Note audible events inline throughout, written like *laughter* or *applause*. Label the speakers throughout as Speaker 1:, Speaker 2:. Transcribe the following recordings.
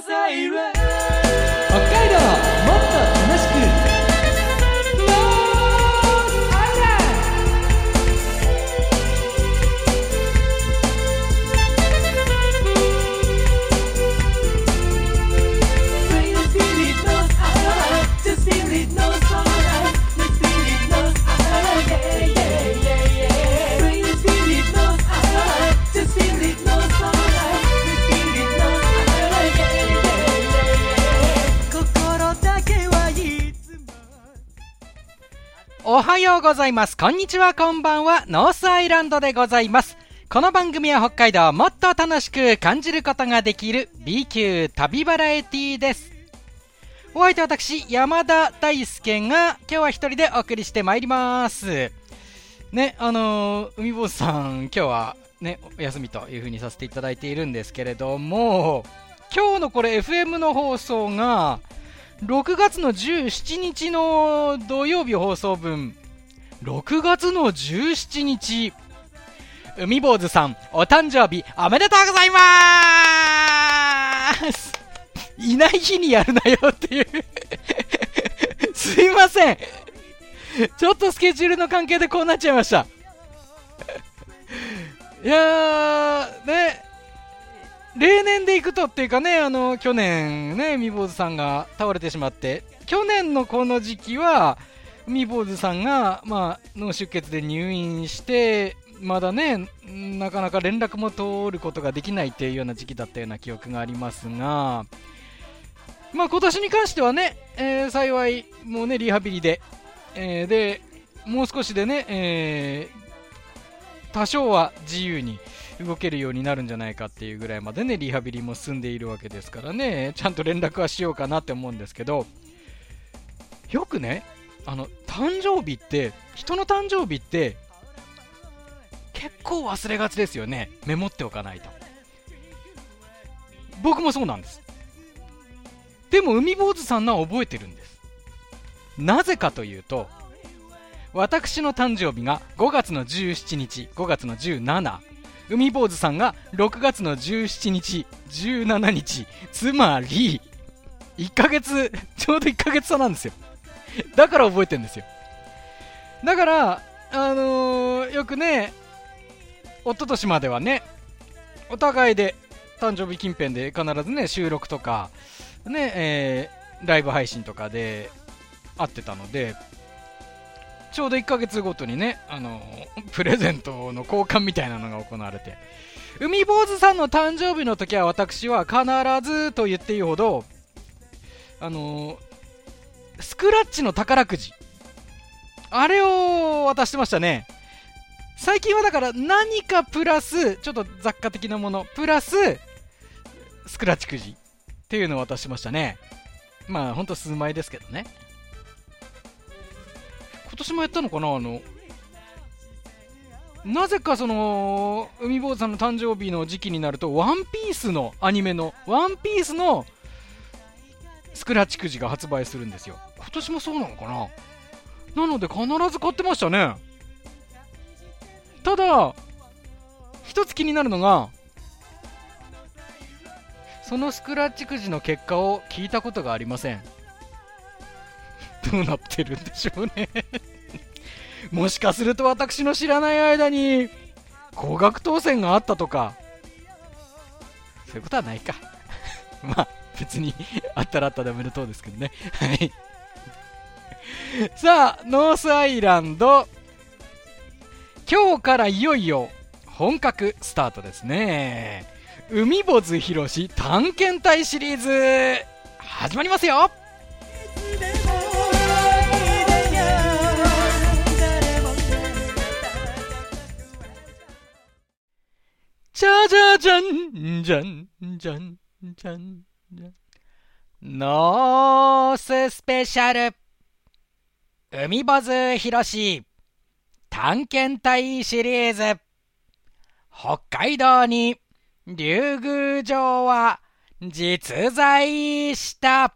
Speaker 1: 北海
Speaker 2: おはようございます。こんにちは、こんばんは。ノースアイランドでございます。この番組は北海道をもっと楽しく感じることができる B 級旅バラエティです。お相手は私、山田大輔が今日は一人でお送りしてまいります。ね、あのー海坊主さん、今日はね、お休みという風にさせていただいているんですけれども、今日のこれ FM の放送が、6月の17日の土曜日放送分、6月の17日、海坊主さん、お誕生日おめでとうございまーす。いない日にやるなよっていう。すいません。ちょっとスケジュールの関係でこうなっちゃいました。いやー、ね、例年でいくとっていうかね、あの、去年ね、海坊主さんが倒れてしまって、去年のこの時期は、海坊主さんが、まあ、脳出血で入院して、まだね、なかなか連絡も通ることができないっていうような時期だったような記憶がありますが、まあ今年に関してはね、えー幸い、もうね、リハビリで、えーで、もう少しでね、えー多少は自由に動けるようになるんじゃないかっていうぐらいまでね、リハビリも進んでいるわけですからね、ちゃんと連絡はしようかなって思うんですけど、よくね、あの、誕生日って、人の誕生日って、結構忘れがちですよね。メモっておかないと。僕もそうなんです。でも、海坊主さんのは覚えてるんです。なぜかというと、私の誕生日が5月の17日、5月の17、海坊主さんが6月の17日、17日、つまり、1ヶ月、*laughs* ちょうど1ヶ月差なんですよ。だから覚えてるんですよ。だから、あのーよくね、一昨年まではね、お互いで誕生日近辺で必ずね、収録とか、ね、えーライブ配信とかで会ってたので、ちょうど1ヶ月ごとにね、あのプレゼントの交換みたいなのが行われて、海坊主さんの誕生日の時は私は必ずと言っていいほど、あのスクラッチの宝くじ、あれを渡してましたね。最近はだから何かプラス、ちょっと雑貨的なもの、プラス、スクラッチくじっていうのを渡しましたね。まあ、ほんと数枚ですけどね。今年もやったのかな？あの、なぜかその、海坊主さんの誕生日の時期になると、ワンピースのアニメの、ワンピースのスクラッチくじが発売するんですよ。今年もそうなのかな？なので必ず買ってましたね。ただ、一つ気になるのが、そのスクラッチくじの結果を聞いたことがありません。どうなってるんでしょうね。*laughs* もしかすると私の知らない間に、高額当選があったとか、そういうことはないか。*laughs* まあ、別に、あったらあったでおめでとうですけどね。はい。さあ、ノースアイランド、今日からいよいよ本格スタートですね。海坊主広し探検隊シリーズ、始まりますよじゃじゃじゃん、じゃん、じゃん、じゃん、じゃん。ノーススペシャル。海坊主広し探検隊シリーズ。北海道に竜宮城は実在した。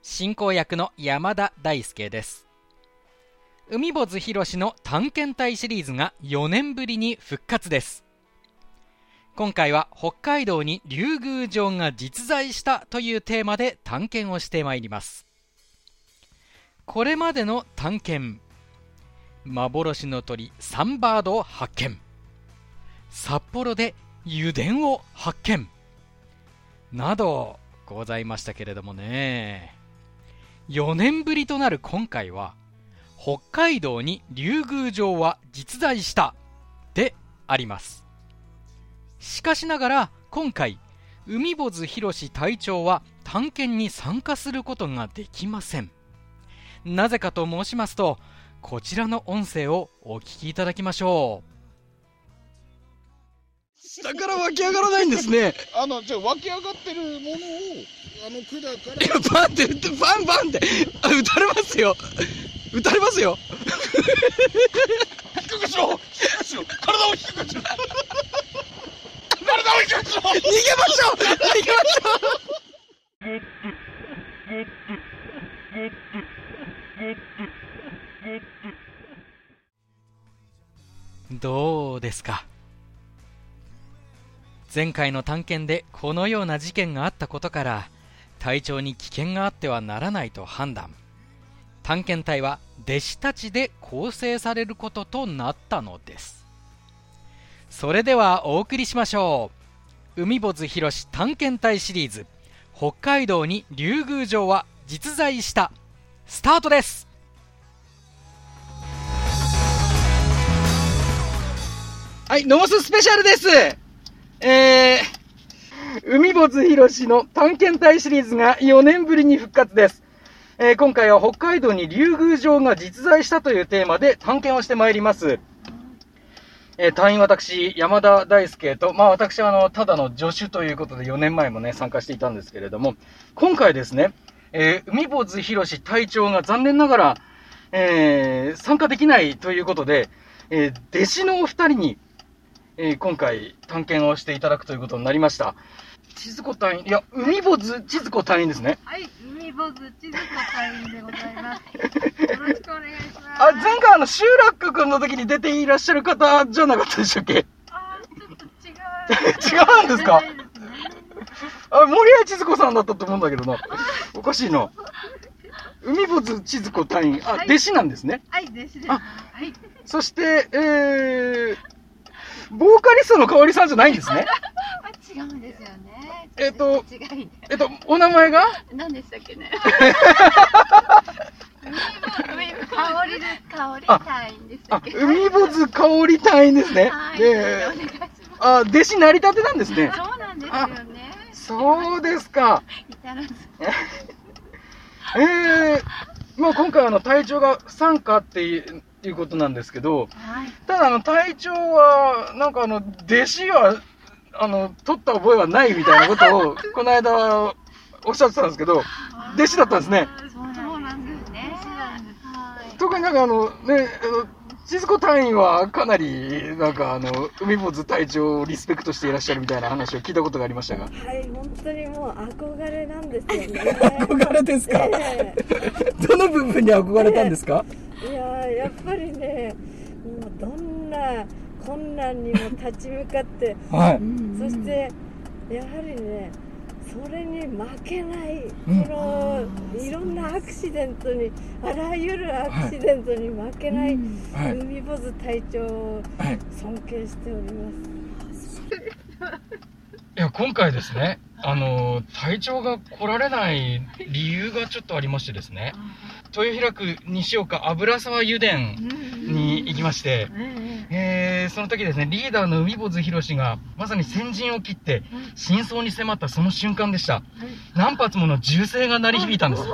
Speaker 2: 進行役の山田大輔です。
Speaker 3: 海坊主博士の探検隊シリーズが4年ぶりに復活です。今回は北海道に竜宮城が実在したというテーマで探検をしてまいります。これまでの探検幻の鳥サンバードを発見。札幌で油田を発見。などございましたけれどもね。4年ぶりとなる今回は北海道に竜宮城は実在した。であります。しかしながら今回海坊主博士隊長は探検に参加することができません。なぜかと申しますとこちらの音声をお聞きいただきましょう。
Speaker 2: 下から湧き上がらないんですね。*laughs*
Speaker 4: あの、じゃあ湧き上がってるものを、あの管か
Speaker 2: いや、*laughs* バンって、バンバンって、あ、撃たれますよ。撃たれますよ。
Speaker 4: ら、低くしろ低くしろ体を低くしろ体を低くしろ
Speaker 2: 逃げましょう！逃げましょう！
Speaker 3: どうですか？前回の探検でこのような事件があったことから隊長に危険があってはならないと判断探検隊は弟子たちで構成されることとなったのです。それではお送りしましょう。海坊主博士探検隊シリーズ。北海道に竜宮城は実在した。スタートです。
Speaker 2: はい、ノモススペシャルです。えー、海坊主博士の探検隊シリーズが4年ぶりに復活です。えー、今回は北海道に竜宮城が実在したというテーマで探検をしてまいります。えー、隊員私、山田大輔と、まあ私はあの、ただの助手ということで4年前もね、参加していたんですけれども、今回ですね、えー、海坊主博士隊長が残念ながら、えー、参加できないということで、えー、弟子のお二人に、えー今回探検をしていただくということになりました。千鶴子隊員、いや、海坊主千鶴子隊員ですね。
Speaker 5: はい、海坊主千鶴子隊員でございます。よろしくお願いします。
Speaker 2: あ、前回あの、集落くんの時に出ていらっしゃる方じゃなかったでしたっけ？
Speaker 5: あーちょっと違う。
Speaker 2: 違うんですか？*laughs* あ、森谷千鶴子さんだったと思うんだけどな。おかしいな。海坊主千鶴子隊員、あ、
Speaker 5: はい
Speaker 2: 弟子なんですね。
Speaker 5: はい、ですです。
Speaker 2: あ
Speaker 5: はい。
Speaker 2: そして、えー、ボーカリストの香織さんじゃないんですね。*laughs*
Speaker 5: あ、違うんですよね。
Speaker 2: えっと。えっと、お名前が？
Speaker 5: 何でしたっけね。*laughs* 香り。香り
Speaker 2: あ
Speaker 5: 隊員でした
Speaker 2: あ海坊主香織隊員ですね。
Speaker 5: はい。
Speaker 2: で。あ、弟子成り立てなんですね。
Speaker 5: そうなんですよね。
Speaker 2: そうですか。えー、まあ今回あの隊長が不参加っていういうことなんですけど、
Speaker 5: はい。
Speaker 2: ただあの隊長は、なんかあの、弟子は、あの、取った覚えはないみたいなことを、*laughs* この間おっしゃってたんですけど、弟子だったんですね。
Speaker 5: そうなんですね。
Speaker 2: 特になんかあの、ね、あの千鶴子隊員はかなり、なんかあの、海坊主隊長をリスペクトしていらっしゃるみたいな話を聞いたことがありましたが。
Speaker 6: はい、本当にもう憧れなんですよね。*laughs*
Speaker 2: 憧れですか？
Speaker 6: え *laughs*
Speaker 2: どの部分に憧れたんですか？
Speaker 6: えいやーやっぱりね、もうどんな困難にも立ち向かって、
Speaker 2: はい。
Speaker 6: そしてやはりね、それに負けない、
Speaker 2: うん
Speaker 6: このいろんなアクシデントに、あらゆるアクシデントに負けない、
Speaker 2: はい。
Speaker 6: 海坊主隊長を
Speaker 2: はい。
Speaker 6: 尊敬しております。
Speaker 2: いや、今回ですね、あの、隊長が来られない理由がちょっとありましてですね、豊平区西岡油沢油田に行きまして、えー、その時ですね、リーダーの海坊主博士が、まさに先陣を切って、真相に迫ったその瞬間でした。何発もの銃声が鳴り響いたんです。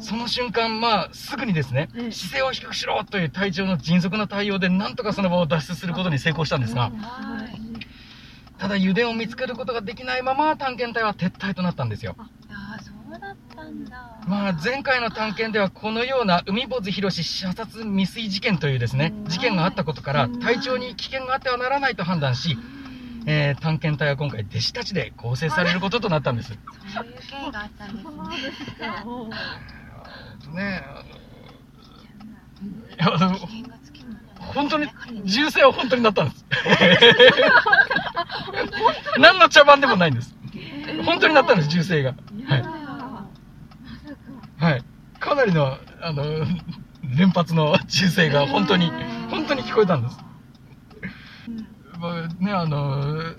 Speaker 2: その瞬間、まあ、すぐにですね、姿勢を低くしろという隊長の迅速な対応で、なんとかその場を脱出することに成功したんですが、
Speaker 5: はい。
Speaker 2: ただ油田を見つけることができないまま探検隊は撤退となったんですよ。まあ前回の探検ではこのような海坊主博士射殺未遂事件というですね、事件があったことから隊長に危険があってはならないと判断し、えー探検隊は今回弟子たちで構成されることとなったんです。
Speaker 5: そういう経緯があったんですね。
Speaker 2: ね。あのや本当に銃声は本当になったんです。*laughs* 何の茶番でもないんです。本当になったんです銃声が。はいはい。かなりのあの連発の銃声が本当に本当に聞こえたんです。まあねあの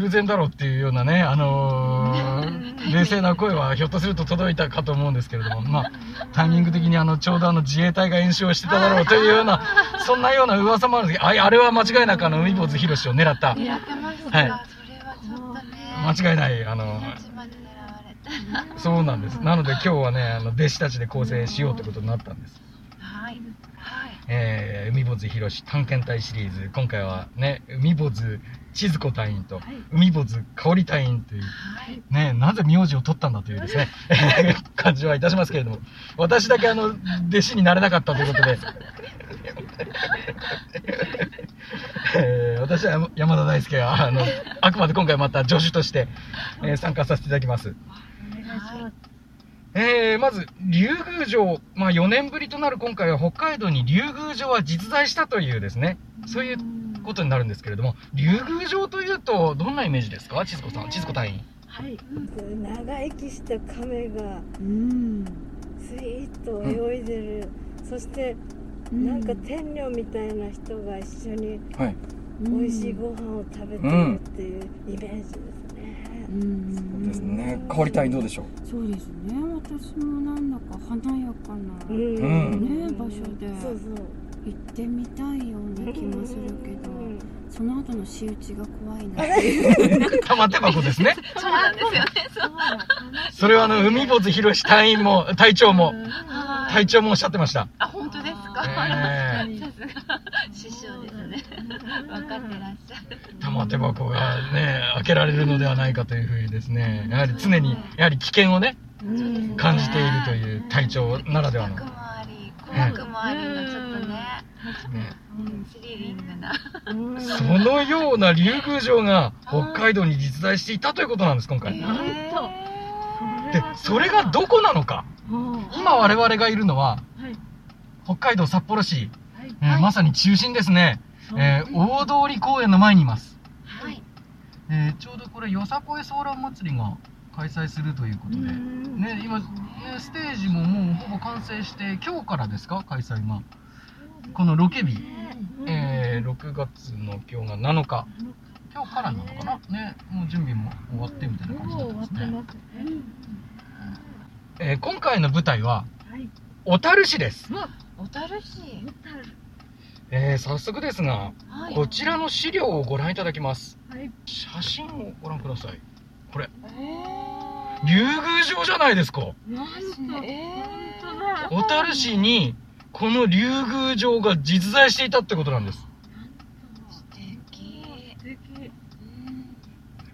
Speaker 2: 偶然だろうっていうようなね、あのー *laughs* 冷静な声はひょっとすると届いたかと思うんですけれども、まあ、タイミング的にあの、ちょうどあの、自衛隊が演習をしてただろうというような、*laughs* そんなような噂もあるんですけど、ああれは間違いなくあの、海坊主博士を狙った、
Speaker 7: やってますか、
Speaker 2: はい。
Speaker 7: それはちょっとね。
Speaker 2: 間違いない、あの、
Speaker 7: 命まで狙われた *laughs*
Speaker 2: そうなんです。なので今日はね、あの、弟子たちで構成しようということになったんです。
Speaker 7: はいはい
Speaker 2: えー、海坊主博士探検隊シリーズ、今回はね、海坊主千鶴子隊員と、海坊主香織隊員という、
Speaker 7: はい
Speaker 2: ね、なぜ名字を取ったんだというですね、*laughs* 感じはいたしますけれども、私だけあの、弟子になれなかったということで、えー私は山田大輔が、あの、あくまで今回また助手として、えー参加させていただきます。えーまず、竜宮城、まあ4年ぶりとなる今回は北海道に竜宮城は実在したというですね、そういうことになるんですけれども、竜宮城というと、どんなイメージですか？千鶴子さん、千鶴子隊員。
Speaker 6: はい、長生きした亀が
Speaker 8: うん。
Speaker 6: スイーッと泳いでる、そしてなんか天女みたいな人が一緒に
Speaker 3: はい。
Speaker 6: 美味しいご飯を食べてるっていうイメージですね、
Speaker 8: うん。
Speaker 3: そうですね。香り隊員どうでしょう？
Speaker 8: そうですね。私もなんだか華やかな、ね場所で
Speaker 6: そうそう
Speaker 8: 行ってみたいような気もするけど、
Speaker 6: うん。
Speaker 8: その後の仕打ちが怖いな。*laughs*
Speaker 2: 玉手箱ですね。
Speaker 7: そうなんですよね。そう。
Speaker 2: それはあの、海坊主博士隊員も、隊長も、
Speaker 7: はい。
Speaker 2: 隊長もおっしゃってました。
Speaker 7: あ本当ですか、
Speaker 2: え。
Speaker 7: さすが。師匠です。ね分かってらっしゃる。
Speaker 2: 玉手箱がね、開けられるのではないかというふうにですね、やはり常に、やはり危険をね、感じているという隊長ならではの。
Speaker 7: 怖くもあり怖くもありのちょっとね
Speaker 2: ね
Speaker 7: スリリングな
Speaker 2: そのような竜宮城が北海道に実在していたということなんです、今回。
Speaker 7: なんと
Speaker 2: で、それがどこなのか。今我々がいるのは、北海道札幌市、えーまさに中心ですね。えー大通公園の前にいます。
Speaker 7: はい。
Speaker 2: えーちょうどこれ、よさこいソーラン祭りが開催するということで、ね、今、ねステージももうほぼ完成して、今日からですか、開催が。このロケ日、えー6月の今日が7日。今日からなのかな？ね、もう準備も終わってみたいな感じになってますね。えー今回の舞台は、小樽市です。
Speaker 7: 小樽市
Speaker 2: えー早速ですが、
Speaker 7: はい
Speaker 2: こちらの資料をご覧いただきます。
Speaker 6: はい
Speaker 2: 写真をご覧ください。これ、
Speaker 7: え
Speaker 2: 竜宮城じゃないですか。
Speaker 7: ー、え
Speaker 2: 小樽市に、この竜宮城が実在していたってことなんです。
Speaker 7: ー、素敵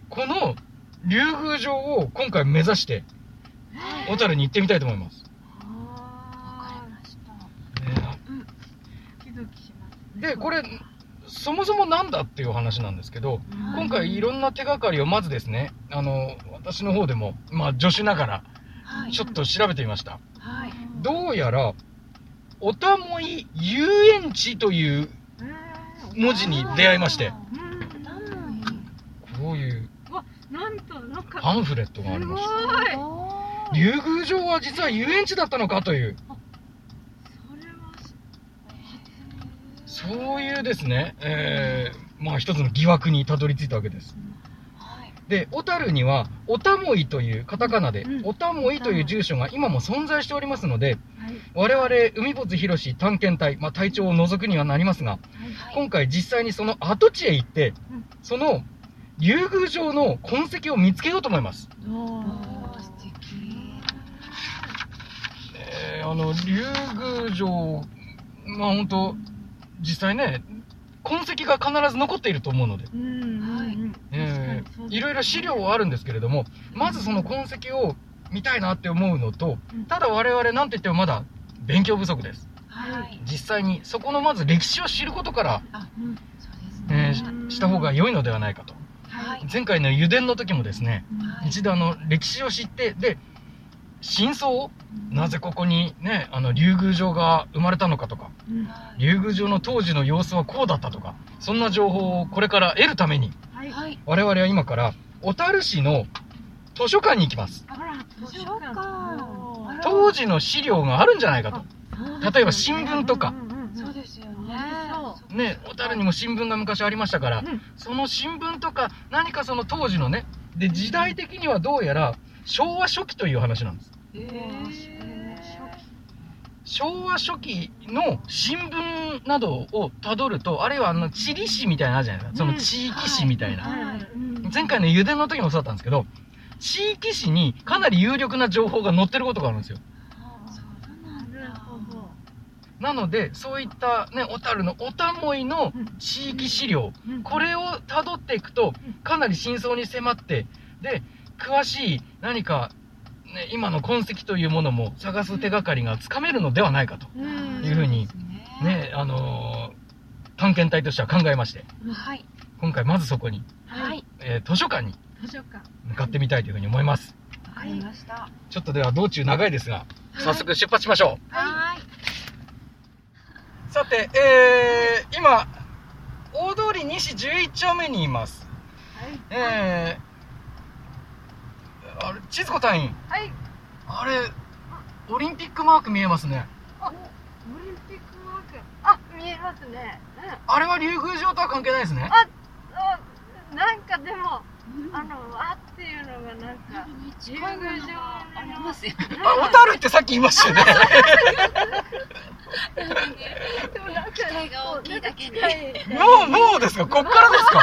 Speaker 2: この竜宮城を今回目指して、小樽に行ってみたいと思います。
Speaker 7: わかりました
Speaker 2: で、これ、そもそもなんだっていうお話なんですけど、今回いろんな手がかりをまずですね、あの、私の方でも、まあ助手ながら、
Speaker 7: はい。
Speaker 2: ちょっと調べてみました。
Speaker 7: はい。
Speaker 2: どうやら、おたもい遊園地という文字に出会いまして、こういうパンフレットがありました。
Speaker 7: す
Speaker 2: 竜宮城は実は遊園地だったのかという、そういうですね、えー、まあ一つの疑惑にたどり着いたわけです。
Speaker 7: はい。
Speaker 2: で、小樽には、おたもいという、カタカナで
Speaker 6: う、ん。
Speaker 2: おたもいという住所が今も存在しておりますので、我々、海坊主博士探検隊、まあ隊長を除くにはなりますが、
Speaker 7: はい。
Speaker 2: 今回実際にその跡地へ行って、その竜宮城の痕跡を見つけようと思います。えーあの、竜宮城、まあ本当実際ね、痕跡が必ず残っていると思うので、えーいろいろ資料はあるんですけれども、まずその痕跡を見たいなって思うのと、ただ我々なんといってもまだ勉強不足です。
Speaker 7: はい。
Speaker 2: 実際にそこのまず歴史を知ることから、
Speaker 7: そうです
Speaker 2: え
Speaker 7: ね
Speaker 2: ーしした方が良いのではないかと。
Speaker 7: はい。
Speaker 2: 前回の油田の時もですね、
Speaker 7: はい。
Speaker 2: 一度あの歴史を知って、で、真相？なぜここにね、あの、竜宮城が生まれたのかとか、竜宮城の当時の様子はこうだったとか、そんな情報をこれから得るために、
Speaker 7: はい。
Speaker 2: 我々は今から、小樽市の図書館に行きます。
Speaker 7: 図書館。
Speaker 2: 当時の資料があるんじゃないかと。例えば新聞とか、
Speaker 7: そうですよね。
Speaker 2: ね、小樽にも新聞が昔ありましたから、その新聞とか、何かその当時のね、で、時代的にはどうやら、昭和初期という話なんです。昭和初期の新聞などをたどると、あるいはあの、地理史みたいなのあるじゃないですか。その地域史みたいな。前回の油田の時もそうだったんですけど、地域史にかなり有力な情報が載ってることがあるんですよ。なので、そういったね、小樽のおたもいの地域資料、これを辿っていくと、かなり真相に迫って、で、詳しい何か、ね、今の痕跡というものも探す手がかりがつかめるのではないかというふうに、ね、あのー探検隊としては考えまして、
Speaker 7: はい。
Speaker 2: 今回まずそこに、
Speaker 7: はい。
Speaker 2: えー図書館に向かってみたいというふうに思います。
Speaker 7: わかりました。
Speaker 2: ちょっとでは道中長いですが、早速出発しましょう。
Speaker 7: はい。
Speaker 2: さて、えー、今、大通り西11丁目にいます。えー、あれ、千鶴子隊員。
Speaker 5: はい
Speaker 2: あれ、オリンピックマーク見えますね。
Speaker 5: オリンピックマークあ見えますねうん
Speaker 2: あれは竜宮城とは関係ないですね。
Speaker 5: ああなんかでもあのあっていうのがなんか竜宮城
Speaker 7: ありますよ。
Speaker 2: あ、小樽ってさっき言いましたよね。*laughs*
Speaker 5: でもなんか
Speaker 7: 期待が大きいだけに。
Speaker 2: もう、もうですか？こっからですか？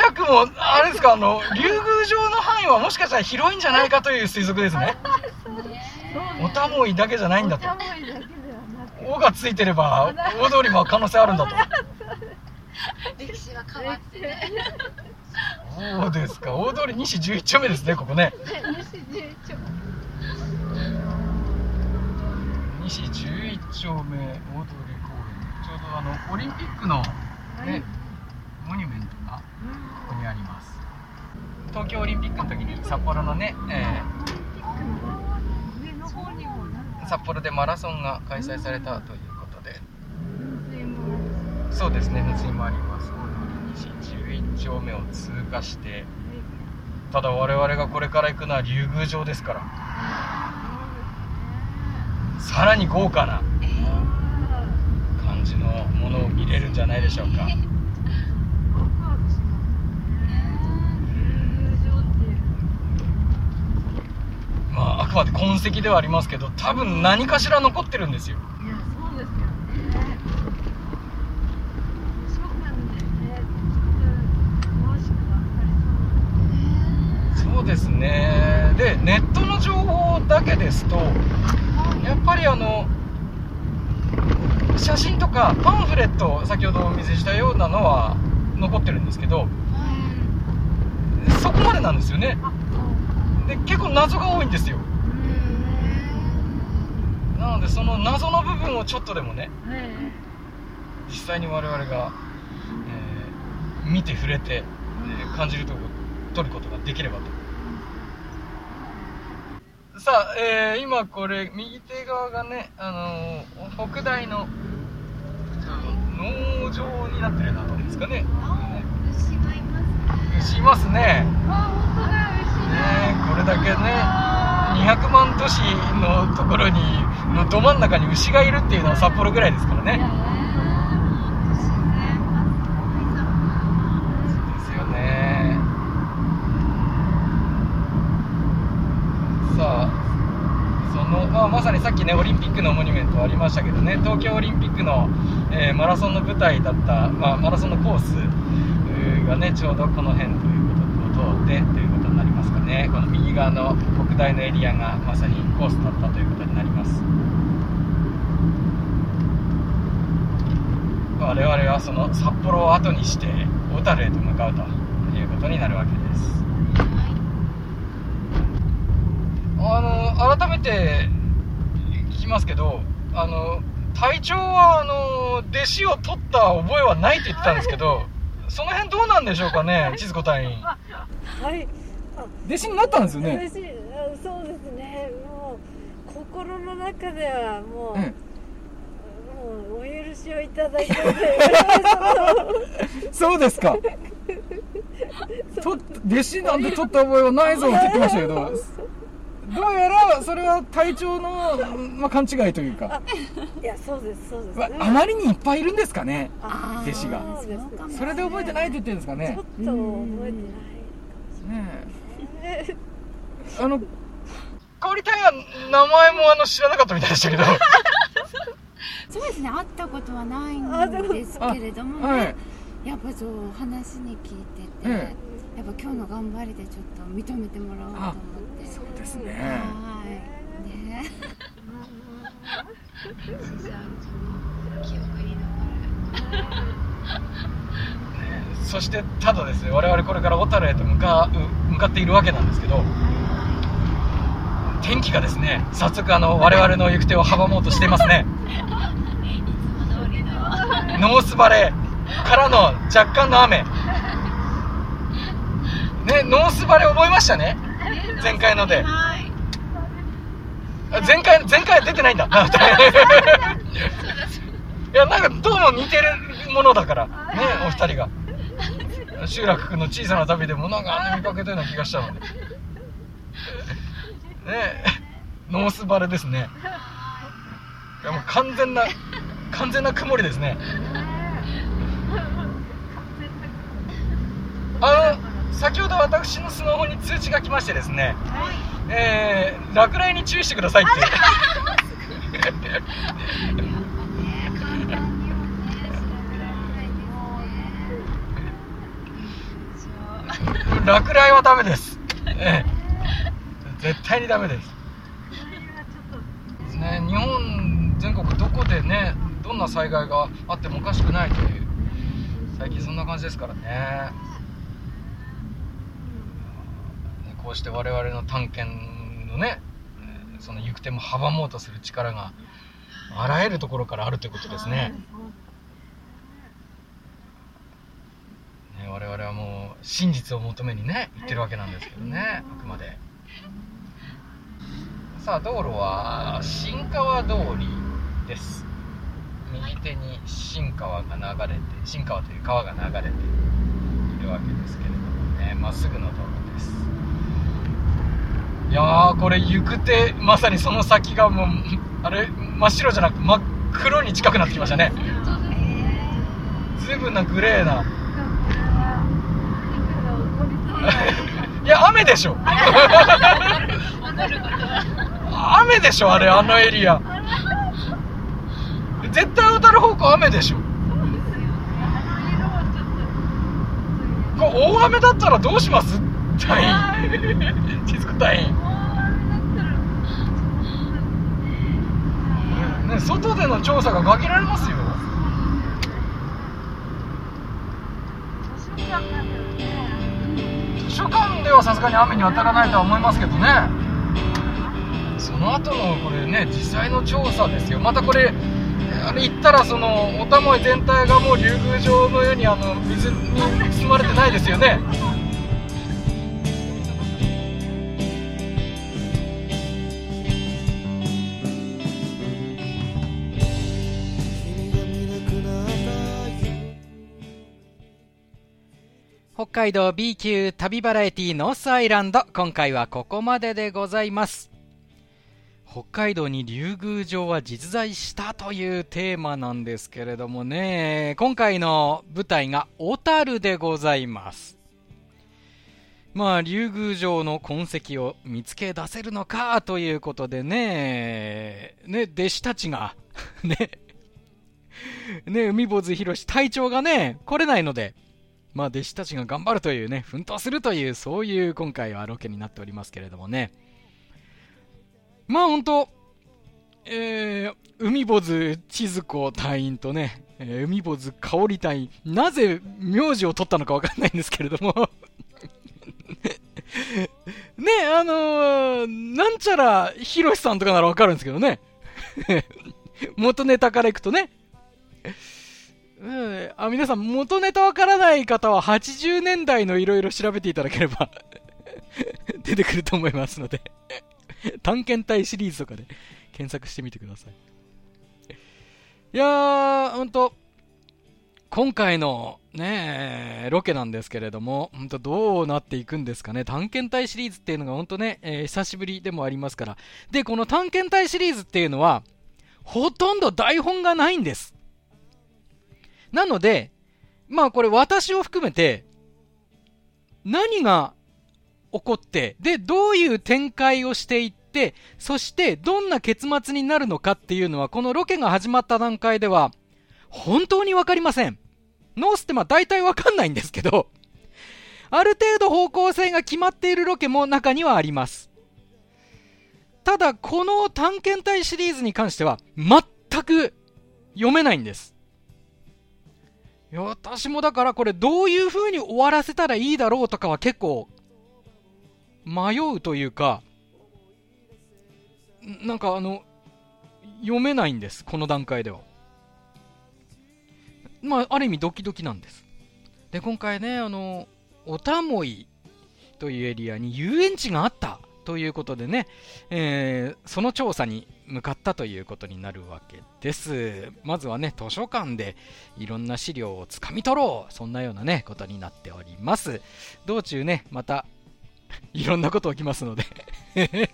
Speaker 2: 早くも、あれですかあの、竜宮城の範囲はもしかしたら広いんじゃないかという推測ですね。*laughs* おたもいだけじゃないんだと。
Speaker 5: 寒いだけではなく「
Speaker 2: お」がついてれば大通りも可能性あるんだと。
Speaker 7: 歴史は変わってね。
Speaker 2: そうですか。大通り西11丁目ですねここね。
Speaker 5: 西十一丁
Speaker 2: 西11丁目大通り公園。ちょうどあのオリンピックのね、モニュメントが。ここにあります東京オリンピックの時に札幌のね、えー札幌でマラソンが開催されたということで。そうですね熱いもあります。西11丁目を通過してただ我々がこれから行くのは竜宮城ですから。さらに豪華な感じのものを見れるんじゃないでしょうか
Speaker 5: ワクワクしますね竜宮城っていう
Speaker 2: まああくまで痕跡ではありますけど多分何かしら残ってるんですよ。
Speaker 5: いやそうですよね。でそう。
Speaker 2: ですね。でネットの情報だけですとやっぱりあの写真とかパンフレット先ほどお見せしたようなのは残ってるんですけどそこまでなんですよねで結構謎が多いんですよ。なのでその謎の部分をちょっとでもね実際に我々が、えー見て触れて、えー感じるとこ取ることができればと。さあ、えー今これ右手側がね、あのー北大の農場になってるようなとこですかね。
Speaker 7: 牛がいます。
Speaker 2: 牛いますねねこれだけね200万都市のところにのど真ん中に牛がいるっていうのは札幌ぐらいですからね。ですよね。さあその、まあ、まさにさっきねオリンピックのモニュメントありましたけどね東京オリンピックの、えーマラソンの舞台だった、まあ、マラソンのコースがねちょうどこの辺ということを通ってになりますかね。この右側の北大のエリアがまさにコースだったということになります。我々はその札幌を後にして小樽へと向かうということになるわけです。あの改めて聞きますけどあの隊長はあの弟子を取った覚えはないって言ってたんですけどその辺どうなんでしょうかね千鶴子隊員。*laughs*
Speaker 6: はい、
Speaker 2: 弟子になったんですよね。
Speaker 6: そうですね。もう心の中ではもう、
Speaker 2: うん。
Speaker 6: もうお許しをいただいてて *laughs*
Speaker 2: そうですか。*laughs* と弟子なんて取った覚えはないぞって言ってましたけど、どうやらそれは体調の、まあ、勘違いというか、
Speaker 6: いやそうですそうです、
Speaker 2: まああまりにいっぱいいるんですかね、
Speaker 6: あ
Speaker 2: 弟子が。
Speaker 6: そ
Speaker 2: れで覚えてないって言ってるんですかね。
Speaker 6: ちょっ。と覚えてない。
Speaker 2: ねえ。あの、香り隊は名前もあの知らなかったみたいでしたけど、*laughs*
Speaker 8: そうですね会ったことはないんですけれども、
Speaker 2: はい。
Speaker 8: やっぱそう話に聞いてて、
Speaker 2: え
Speaker 8: やっぱ今日の頑張りでちょっと認めてもらおうと思って。
Speaker 2: そうですね。
Speaker 8: はい。ね。*laughs*
Speaker 7: 記憶に残る
Speaker 2: そしてただですね我々これから小樽へと向かう向かっているわけなんですけど天気がですね早速あの我々の行く手を阻もうとしていますね。ノースバレーからの若干の雨。ねノースバレー覚えましたね？前回ので。前回前回は出てないんだ。*laughs* いやなんかどうも似てるものだから。ねお二人が集落の小さな旅でもなんか見かけたような気がしたので。ねノースバレですね。いやもう完全な完全な曇りですね。あの先ほど私のスマホに通知が来ましてですね、えー、落雷に注意してくださいって *laughs* *laughs* 落雷はダメです、ええ。絶対にダメです。ね、日本全国どこでねどんな災害があってもおかしくないという。最近そんな感じですからね。こうして我々の探検のねその行く手も阻もうとする力があらゆるところからあるということですね。ね我々はもう真実を求めにね行ってるわけなんですけどねあくまで。さあ道路は新川通りです。右手に新川が流れて新川という川が流れているわけですけれどもねまっすぐの道路です。いやーこれ行く手まさにその先がもうあれ真っ白じゃなく真っ黒に近くなってきましたね。随分なグレーないや雨でしょ。雨でしょあれあのエリア。絶対小樽方向雨でしょ。大雨だったらどうします？隊員。地図隊員。ね外での調査が限られますよ。図書館ではさすがに雨に当たらないとは思いますけどね。その後のこれね実際の調査ですよ。またこれあれ行ったらそのおたもえ全体がもう竜宮城のようにあの水に包まれてないですよね。
Speaker 3: 海道 B 級旅バラエティノースアイランド今回はここまででございます。北海道に竜宮城は実在したというテーマなんですけれどもね。今回の舞台が小樽でございます。まあ竜宮城の痕跡を見つけ出せるのかということでね。ね弟子たちが *laughs* ねね海坊主博士隊長がね来れないのでまあ、弟子たちが頑張るというね、奮闘するという、そういう今回はロケになっておりますけれどもね。まあ、本当えー、海坊主千鶴子隊員とね、えー海坊主香織隊員、なぜ名字を取ったのかわかんないんですけれども *laughs* ね、あのーなんちゃら、ひろしさんとかならわかるんですけどね。*laughs* 元ネタからいくとね。うん、あ皆さん、元ネタわからない方は80年代のいろいろ調べていただければ *laughs*
Speaker 2: 出てくると思いますので *laughs* 探検隊シリーズとかで検索してみてください。いやー、ほんと、今回のね、ロケなんですけれども、本当どうなっていくんですかね。探検隊シリーズっていうのが本当ね、えー、久しぶりでもありますから。で、この探検隊シリーズっていうのは、ほとんど台本がないんです。なので、まあこれ私を含めて、何が起こって、で、どういう展開をしていって、そしてどんな結末になるのかっていうのは、このロケが始まった段階では、本当にわかりません。ノースってまあ大体わかんないんですけど、ある程度方向性が決まっているロケも中にはあります。ただ、この探検隊シリーズに関しては、全く読めないんです。いや、私もだからこれどういう風に終わらせたらいいだろうとかは結構、迷うというか、なんかあの、読めないんです、この段階では。まあ、ある意味ドキドキなんです。で、今回ね、あの、おたもいというエリアに遊園地があったということでね、えー、その調査に向かったということになるわけです。まずはね、図書館でいろんな資料をつかみ取ろうそんなようなね、ことになっております。道中ね、また、*laughs* いろんなこと起きますので *laughs*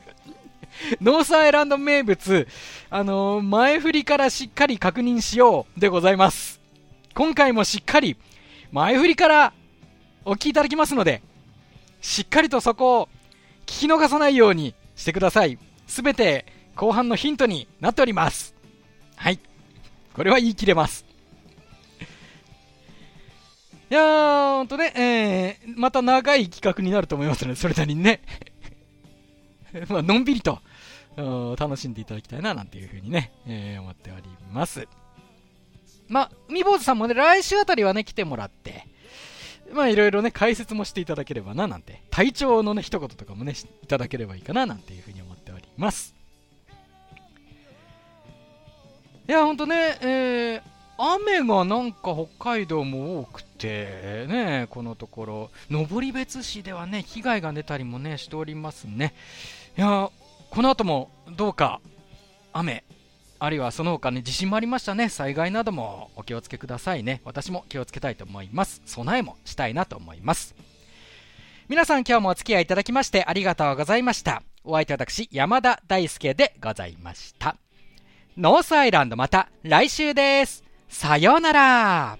Speaker 2: ノースアイランド名物、あのー、前振りからしっかり確認しようでございます。今回もしっかり前振りからお聞きいただきますので、しっかりとそこを聞き逃さないようにしてください。すべて後半のヒントになっております。はい。これは言い切れます。いやー、ほんとね、えー、また長い企画になると思いますので、それなりにね。*laughs* まあ、のんびりと、楽しんでいただきたいな、なんていうふうにね、えー、思っております。まあ、海坊主さんもね、来週あたりはね、来てもらって、まあ、いろいろね、解説もしていただければな、なんて、体調のね、一言とかもね、いただければいいかな、なんていうふうに思っております。いや、ほんとね、えー、雨がなんか北海道も多くて、ね、このところ、登別市ではね、被害が出たりもね、しておりますね。いや、この後もどうか雨、あるいはその他ね、地震もありましたね。災害などもお気をつけくださいね。私も気をつけたいと思います。備えもしたいなと思います。皆さん今日もお付き合いいただきましてありがとうございました。お相手は私、山田大輔でございました。ノースアイランドまた来週です。さようなら。